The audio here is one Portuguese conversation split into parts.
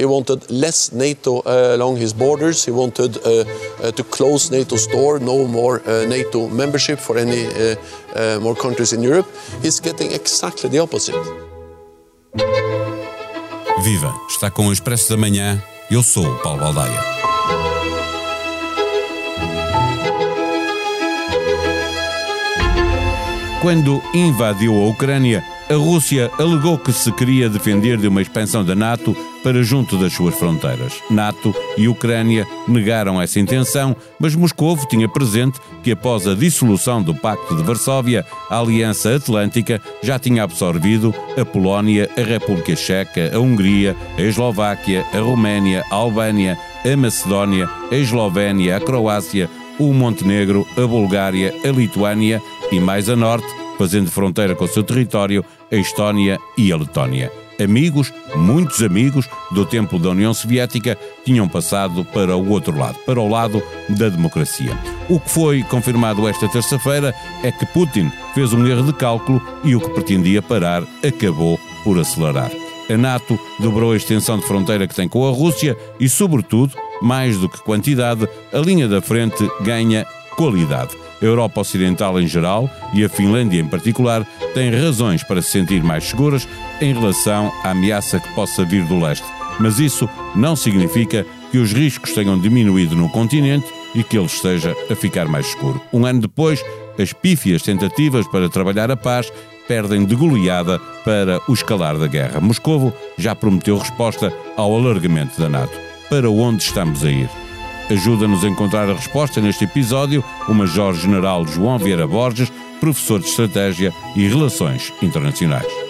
He wanted less NATO uh, along his borders. He wanted uh, uh, to close NATO's door, no more uh, NATO membership for any uh, uh, more countries in Europe. He's getting exactly the opposite. Viva! Está com o Expresso da Manhã. Eu sou Paulo Baldaia. Quando invadiu a Ucrânia, a Rússia alegou que se queria defender de uma expansão da NATO para junto das suas fronteiras. NATO e Ucrânia negaram essa intenção, mas Moscou tinha presente que após a dissolução do Pacto de Varsóvia, a Aliança Atlântica já tinha absorvido a Polónia, a República Checa, a Hungria, a Eslováquia, a Roménia, a Albânia, a Macedónia, a Eslovénia, a Croácia, o Montenegro, a Bulgária, a Lituânia e mais a norte, fazendo fronteira com o seu território, a Estónia e a Letónia. Amigos, muitos amigos do tempo da União Soviética tinham passado para o outro lado, para o lado da democracia. O que foi confirmado esta terça-feira é que Putin fez um erro de cálculo e o que pretendia parar acabou por acelerar. A NATO dobrou a extensão de fronteira que tem com a Rússia e, sobretudo, mais do que quantidade, a linha da frente ganha qualidade. A Europa Ocidental em geral e a Finlândia em particular têm razões para se sentir mais seguras em relação à ameaça que possa vir do leste. Mas isso não significa que os riscos tenham diminuído no continente e que ele esteja a ficar mais seguro. Um ano depois, as pífias tentativas para trabalhar a paz perdem de goleada para o escalar da guerra. Moscovo já prometeu resposta ao alargamento da NATO. Para onde estamos a ir? Ajuda-nos a encontrar a resposta neste episódio o Major-General João Vieira Borges, professor de Estratégia e Relações Internacionais.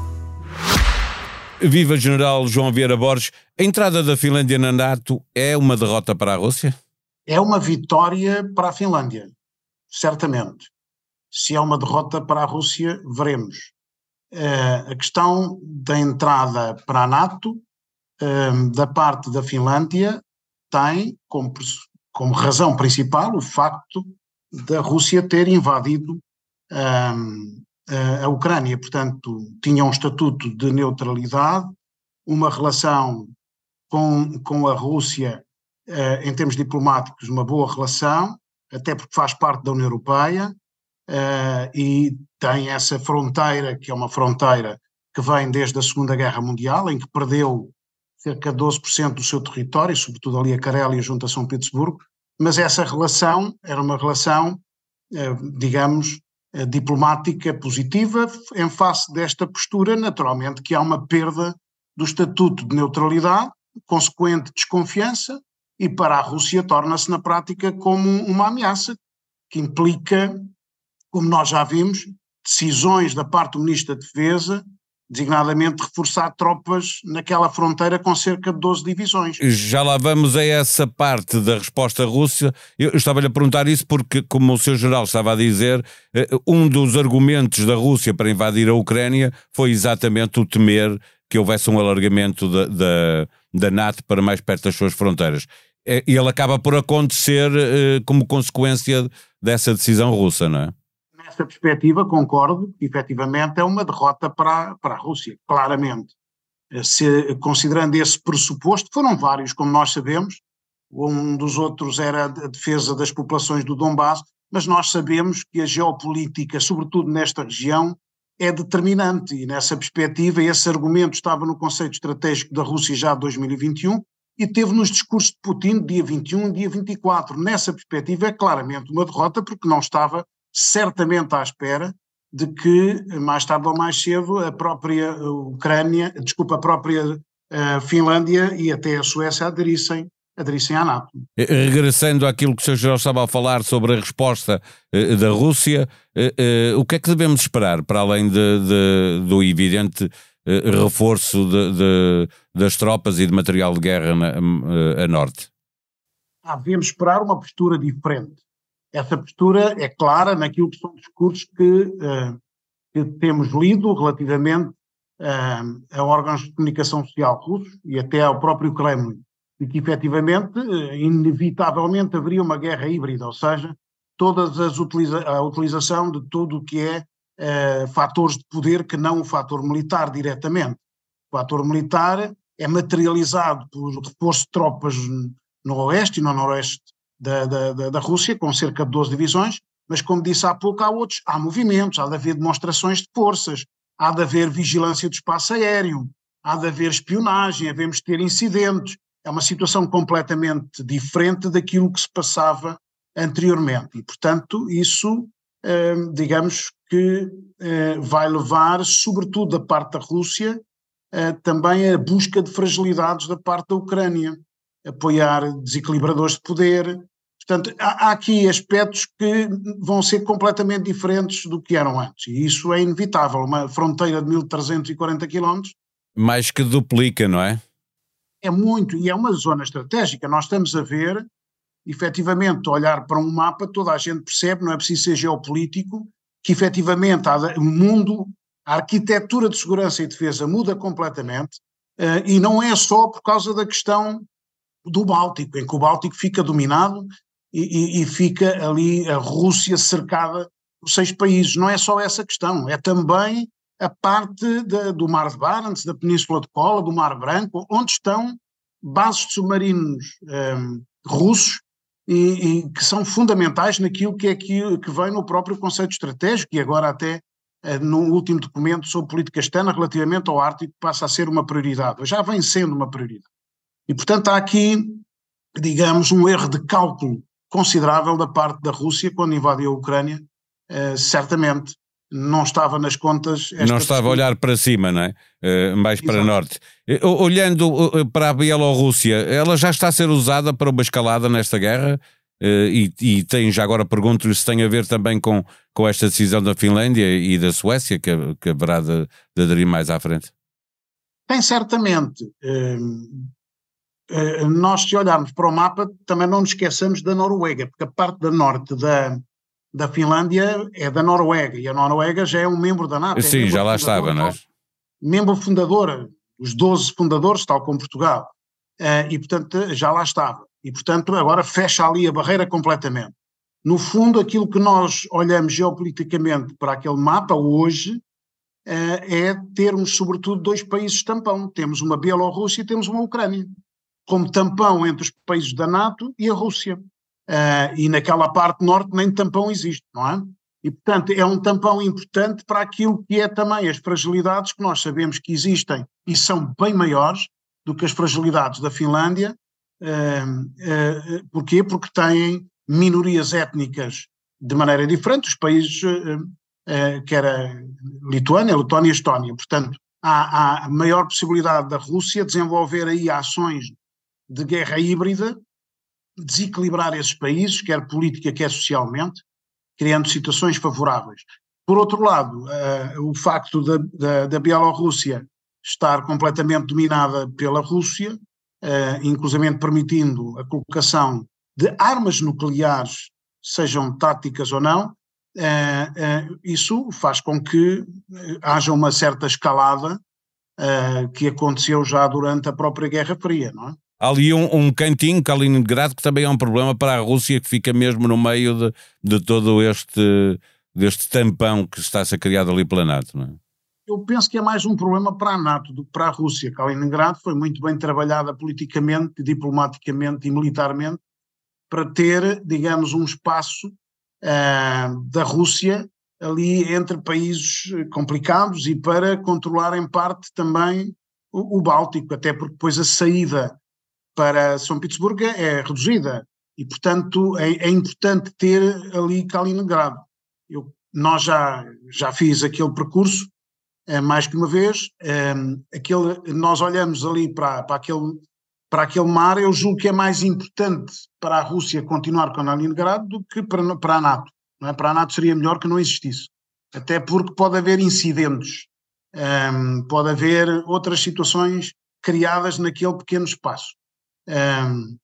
Viva General João Vieira Borges. A entrada da Finlândia na NATO é uma derrota para a Rússia? É uma vitória para a Finlândia, certamente. Se é uma derrota para a Rússia, veremos. Uh, a questão da entrada para a NATO, uh, da parte da Finlândia, tem como, como, razão principal o facto da Rússia ter invadido uh, a Ucrânia, portanto, tinha um estatuto de neutralidade, uma relação com, com a Rússia, eh, em termos diplomáticos, uma boa relação, até porque faz parte da União Europeia eh, e tem essa fronteira, que é uma fronteira que vem desde a Segunda Guerra Mundial, em que perdeu cerca de 12% do seu território, sobretudo ali a Carélia junto a São Petersburgo, mas essa relação era uma relação, eh, digamos, diplomática positiva em face desta postura, naturalmente que há uma perda do estatuto de neutralidade, consequente desconfiança, e para a Rússia torna-se na prática como uma ameaça, que implica, como nós já vimos, decisões da parte do Ministro da Defesa designadamente reforçar tropas naquela fronteira com cerca de 12 divisões. Já lá vamos a essa parte da resposta russa. Eu estava-lhe a perguntar isso porque, como o seu general estava a dizer, eh, um dos argumentos da Rússia para invadir a Ucrânia foi exatamente o temer que houvesse um alargamento da, da, da NATO para mais perto das suas fronteiras. E ele acaba por acontecer eh, como consequência dessa decisão russa, não é? Nessa perspectiva, concordo efetivamente é uma derrota para, para a Rússia, claramente. Se, considerando esse pressuposto, foram vários, como nós sabemos, um dos outros era a defesa das populações do Donbass, mas nós sabemos que a geopolítica, sobretudo nesta região, é determinante e nessa perspectiva esse argumento estava no conceito estratégico da Rússia já de 2021 e teve nos discursos de Putin dia 21 e dia 24. Nessa perspectiva é claramente uma derrota porque não estava certamente à espera de que, mais tarde ou mais cedo, a própria Ucrânia, desculpa, a própria uh, Finlândia e até a Suécia aderissem, aderissem à NATO. Eh, regressando àquilo que o Sr. Geral estava a falar sobre a resposta uh, da Rússia, uh, o que é que devemos esperar, para além de, de, do evidente reforço de, das tropas e de material de guerra na, a norte? havemos esperar uma postura diferente. Essa postura é clara naquilo que são discursos que, uh, que temos lido relativamente uh, a órgãos de comunicação social russos e até ao próprio Kremlin, de que efetivamente, uh, inevitavelmente, haveria uma guerra híbrida, ou seja, todas as utiliza a utilização de tudo o que é fatores de poder que não o fator militar diretamente. O fator militar é materializado por reforço de tropas no oeste e no noroeste da, da, da, Rússia, com cerca de 12 divisões, mas como disse há pouco, há outros, há movimentos, há de haver demonstrações de forças, há de haver vigilância do espaço aéreo, há de haver espionagem, havemos ter incidentes, é uma situação completamente diferente daquilo que se passava anteriormente. E, portanto, isso, eh, digamos que eh, vai levar, sobretudo da parte da Rússia, eh, também a busca de fragilidades da parte da Ucrânia, apoiar desequilibradores de poder, Portanto, há, há, aqui aspectos que vão ser completamente diferentes do que eram antes, e isso é inevitável. Uma fronteira de 1340 quilómetros. Mais que duplica, não é? É muito, e é uma zona estratégica. Nós estamos a ver, efetivamente, olhar para um mapa, toda a gente percebe, não é preciso ser geopolítico, que efetivamente o mundo, a arquitetura de segurança e defesa muda completamente, uh, e não é só por causa da questão do Báltico, em que o Báltico fica dominado e, e, fica ali a Rússia cercada por seis países. Não é só essa questão, é também a parte de, do Mar de Barents, da Península de Kola, do Mar Branco, onde estão bases de submarinos um, russos e, e, que são fundamentais naquilo que é que, que vem no próprio conceito estratégico e agora até uh, no último documento sobre política externa relativamente ao Ártico passa a ser uma prioridade, já vem sendo uma prioridade. E portanto há aqui, digamos, um erro de cálculo considerável da parte da Rússia quando invadiu a Ucrânia, uh, certamente não estava nas contas. não estava a olhar para cima, não é? Uh, mais Exato. para norte. Uh, olhando para a Bielorrússia, ela já está a ser usada para uma escalada nesta guerra? E, e, tem, já agora pergunto se tem a ver também com, com esta decisão da Finlândia e da Suécia, que, que haverá de, de aderir mais à frente? Tem certamente. Eh, nós, se olharmos para o mapa, também não nos esqueçamos da Noruega, porque a parte da norte da, da Finlândia é da Noruega, e a Noruega já é um membro da NATO. É Sim, é já lá estava, não é? Membro fundador, os 12 fundadores, tal como Portugal, uh, e portanto já lá estava. E portanto agora fecha ali a barreira completamente. No fundo, aquilo que nós olhamos geopoliticamente para aquele mapa hoje uh, é termos, sobretudo, dois países tampão. Temos uma Bielorrússia e temos uma Ucrânia como tampão entre os países da NATO e a Rússia. Uh, e naquela parte norte nem tampão existe, não é? E, portanto, é um tampão importante para aquilo que é também as fragilidades que nós sabemos que existem e são bem maiores do que as fragilidades da Finlândia. Uh, uh, porquê? Porque têm minorias étnicas de maneira diferente, os países que era Lituânia, Letónia e Estónia. Portanto, há, há maior possibilidade da Rússia desenvolver aí ações de guerra híbrida, desequilibrar esses países, quer política, quer socialmente, criando situações favoráveis. Por outro lado, uh, o facto da, da, da, Bielorrússia estar completamente dominada pela Rússia, uh, inclusivamente permitindo a colocação de armas nucleares, sejam táticas ou não, uh, isso faz com que haja uma certa escalada que aconteceu já durante a própria Guerra Fria, não é? Há ali um, um cantinho, Kaliningrado, que também é um problema para a Rússia, que fica mesmo no meio de, de todo este deste tampão que está-se a criar ali pela NATO, não é? Eu penso que é mais um problema para a NATO do que para a Rússia. Kaliningrado foi muito bem trabalhada politicamente, diplomaticamente e militarmente para ter, digamos, um espaço uh, da Rússia ali entre países complicados e para controlar em parte também o, o Báltico, até porque depois a saída para São Petersburgo é reduzida e, portanto, é, é importante ter ali Kaliningrado. Eu, nós já, já fiz aquele percurso é, mais que uma vez, é, aquele, nós olhamos ali para, para, aquele, para aquele mar, eu julgo que é mais importante para a Rússia continuar com Kaliningrado do que para, para a NATO. Não é? Para a NATO seria melhor que não existisse, até porque pode haver incidentes, um, pode haver outras situações criadas naquele pequeno espaço. Um,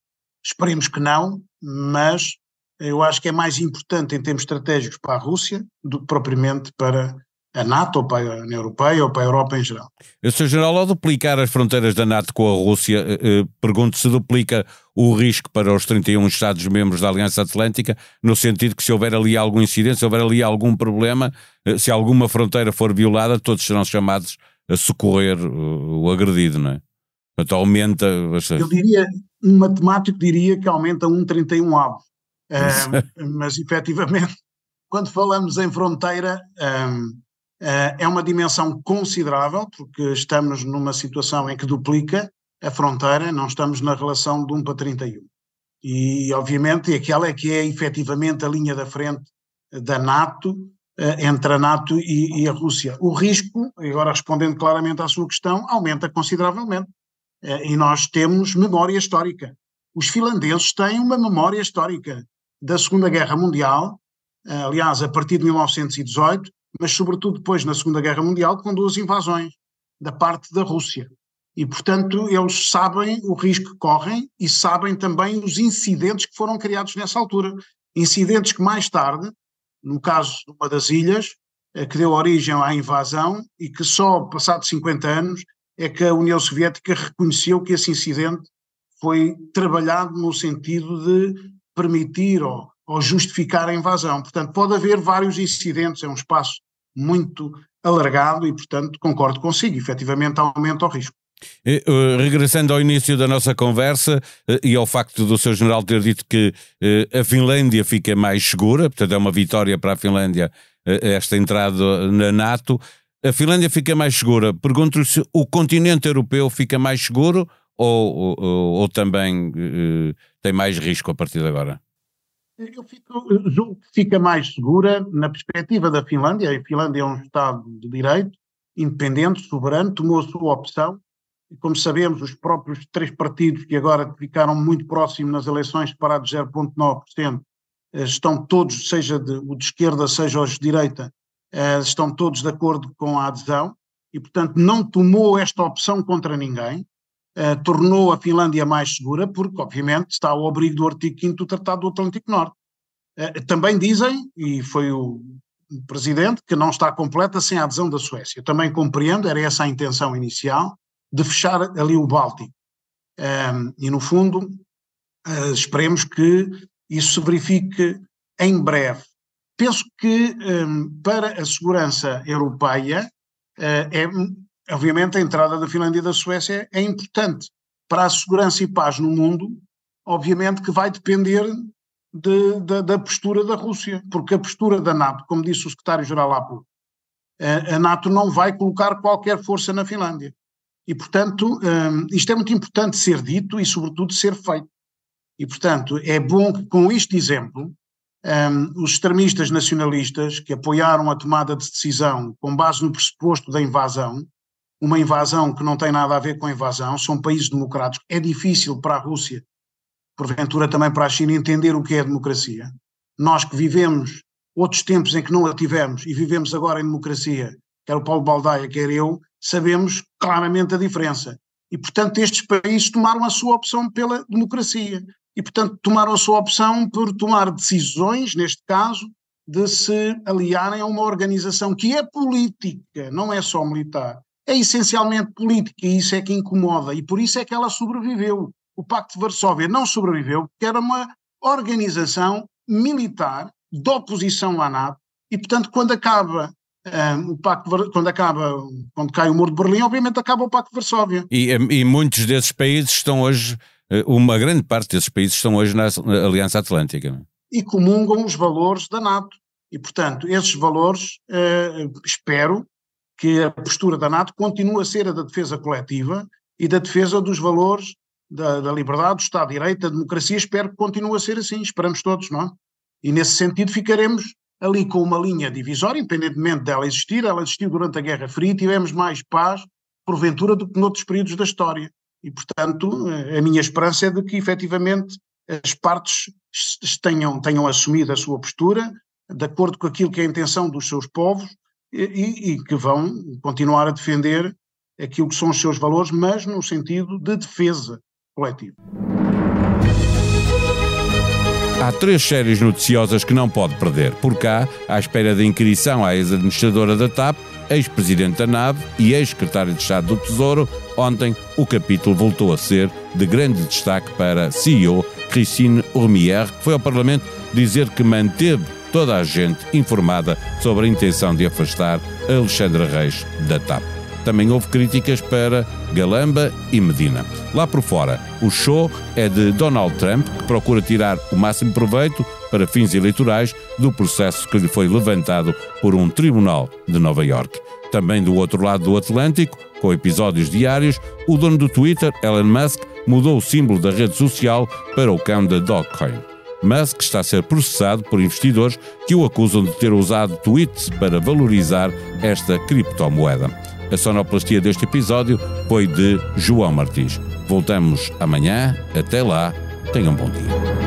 Esperemos que não, mas eu acho que é mais importante em termos estratégicos para a Rússia do que propriamente para a NATO, ou para a União Europeia, ou para a Europa em geral. O Sr. General, ao duplicar as fronteiras da NATO com a Rússia, eh, eh, pergunto se duplica o risco para os 31 Estados-membros da Aliança Atlântica, no sentido que se houver ali algum incidente, se houver ali algum problema, eh, se alguma fronteira for violada, todos serão chamados a socorrer o agredido, não é? Portanto, aumenta. Eu diria, um matemático diria que aumenta um 31 avos. mas efetivamente, quando falamos em fronteira, um, Uh, é uma dimensão considerável, porque estamos numa situação em que duplica a fronteira, não estamos na relação de 1 para 31. E, obviamente, aquela é que é efetivamente a linha da frente da NATO, uh, entre a NATO e, e, a Rússia. O risco, agora respondendo claramente à sua questão, aumenta consideravelmente. Uh, e nós temos memória histórica. Os finlandeses têm uma memória histórica da Segunda Guerra Mundial, aliás, a partir de 1918, mas sobretudo depois na Segunda Guerra Mundial, com duas invasões da parte da Rússia. E, portanto, eles sabem o risco que correm e sabem também os incidentes que foram criados nessa altura. Incidentes que mais tarde, no caso de uma das ilhas, eh, que deu origem à invasão e que só passados 50 anos é que a União Soviética reconheceu que esse incidente foi trabalhado no sentido de permitir ou, ou justificar a invasão. Portanto, pode haver vários incidentes, é um espaço muito alargado e, portanto, concordo consigo, efetivamente aumenta o risco. E, uh, regressando ao início da nossa conversa uh, e ao facto do Sr. General ter dito que uh, a Finlândia fica mais segura, portanto é uma vitória para a Finlândia esta entrada na NATO, a Finlândia fica mais segura. Pergunto-lhe se o continente europeu fica mais seguro ou, ou, ou também tem mais risco a partir de agora? Eu fico, julgo que fica mais segura na perspectiva da Finlândia. A Finlândia é um Estado de direito, independente, soberano, tomou a sua opção. E como sabemos, os próprios três partidos que agora ficaram muito próximos nas eleições, separados 0,9%, eh, estão todos, seja de, o de esquerda, seja os de direita, eh, estão todos de acordo com a adesão e, portanto, não tomou esta opção contra ninguém. Uh, tornou a Finlândia mais segura, porque, obviamente, está ao abrigo do artigo 5 do Tratado do Atlântico Norte. Uh, também dizem, e foi o, Presidente, que não está completa sem a adesão da Suécia. Também compreendo, era essa a intenção inicial, de fechar ali o Báltico. Ehm, e, no fundo, esperemos que isso se verifique em breve. Penso que um, para a segurança europeia é obviamente a entrada da Finlândia e da Suécia é importante para a segurança e paz no mundo, obviamente que vai depender de, de, da postura da Rússia, porque a postura da NATO, como disse o secretário-geral há pouco, a NATO não vai colocar qualquer força na Finlândia. E, portanto, um, isto é muito importante ser dito e, sobretudo, ser feito. E, portanto, é bom que, com este exemplo, um, os extremistas nacionalistas que apoiaram a tomada de decisão com base no pressuposto da invasão, uma invasão que não tem nada a ver com a invasão, são países democráticos. É difícil para a Rússia, porventura também para a China, entender o que é democracia. Nós que vivemos outros tempos em que não a tivemos e vivemos agora em democracia, quer o Paulo Baldaia, quer eu, sabemos claramente a diferença. E, portanto, estes países tomaram a sua opção pela democracia. E, portanto, tomaram a sua opção por tomar decisões, neste caso, de se aliarem a uma organização que é política, não é só militar, é essencialmente política e isso é que incomoda e por isso é que ela sobreviveu. O Pacto de Varsóvia não sobreviveu porque era uma organização militar de oposição à NATO e portanto quando acaba um, o Pacto quando acaba quando cai o muro de Berlim obviamente acaba o Pacto de Varsóvia. E, e muitos desses países estão hoje eh, uma grande parte desses países estão hoje na Aliança Atlântica. E comungam os valores da NATO. E, portanto, esses valores, eh, espero que a postura da NATO continua a ser a da defesa coletiva e da defesa dos valores da, da liberdade, do Estado de Direito, da democracia. Espero que continue a ser assim, esperamos todos, não é? E nesse sentido ficaremos ali com uma linha divisória, independentemente dela existir, ela existiu durante a Guerra Fria, tivemos mais paz, porventura, do que noutros períodos da história. E, portanto, a minha esperança é de que, efetivamente, as partes tenham, tenham assumido a sua postura, de acordo com aquilo que é a intenção dos seus povos, e, e, que vão continuar a defender aquilo que são os seus valores, mas no sentido de defesa coletiva. Há três séries noticiosas que não pode perder. Por cá, à espera da inquirição à ex-administradora da TAP, ex-presidente da NAV e ex-secretário de Estado do Tesouro, ontem o capítulo voltou a ser de grande destaque para CEO Christine Urmier, que foi ao Parlamento dizer que manteve toda a gente informada sobre a intenção de afastar Alexandre Reis da TAP. Também houve críticas para Galamba e Medina. Lá por fora, o show é de Donald Trump, que procura tirar o máximo proveito para fins eleitorais do processo que lhe foi levantado por um tribunal de Nova York. Também do outro lado do Atlântico, com episódios diários, o dono do Twitter, Elon Musk, mudou o símbolo da rede social para o cão da Dogecoin. Musk está a ser processado por investidores que o acusam de ter usado tweets para valorizar esta criptomoeda. A sonoplastia deste episódio foi de João Martins. Voltamos amanhã. Até lá. Tenham um bom dia.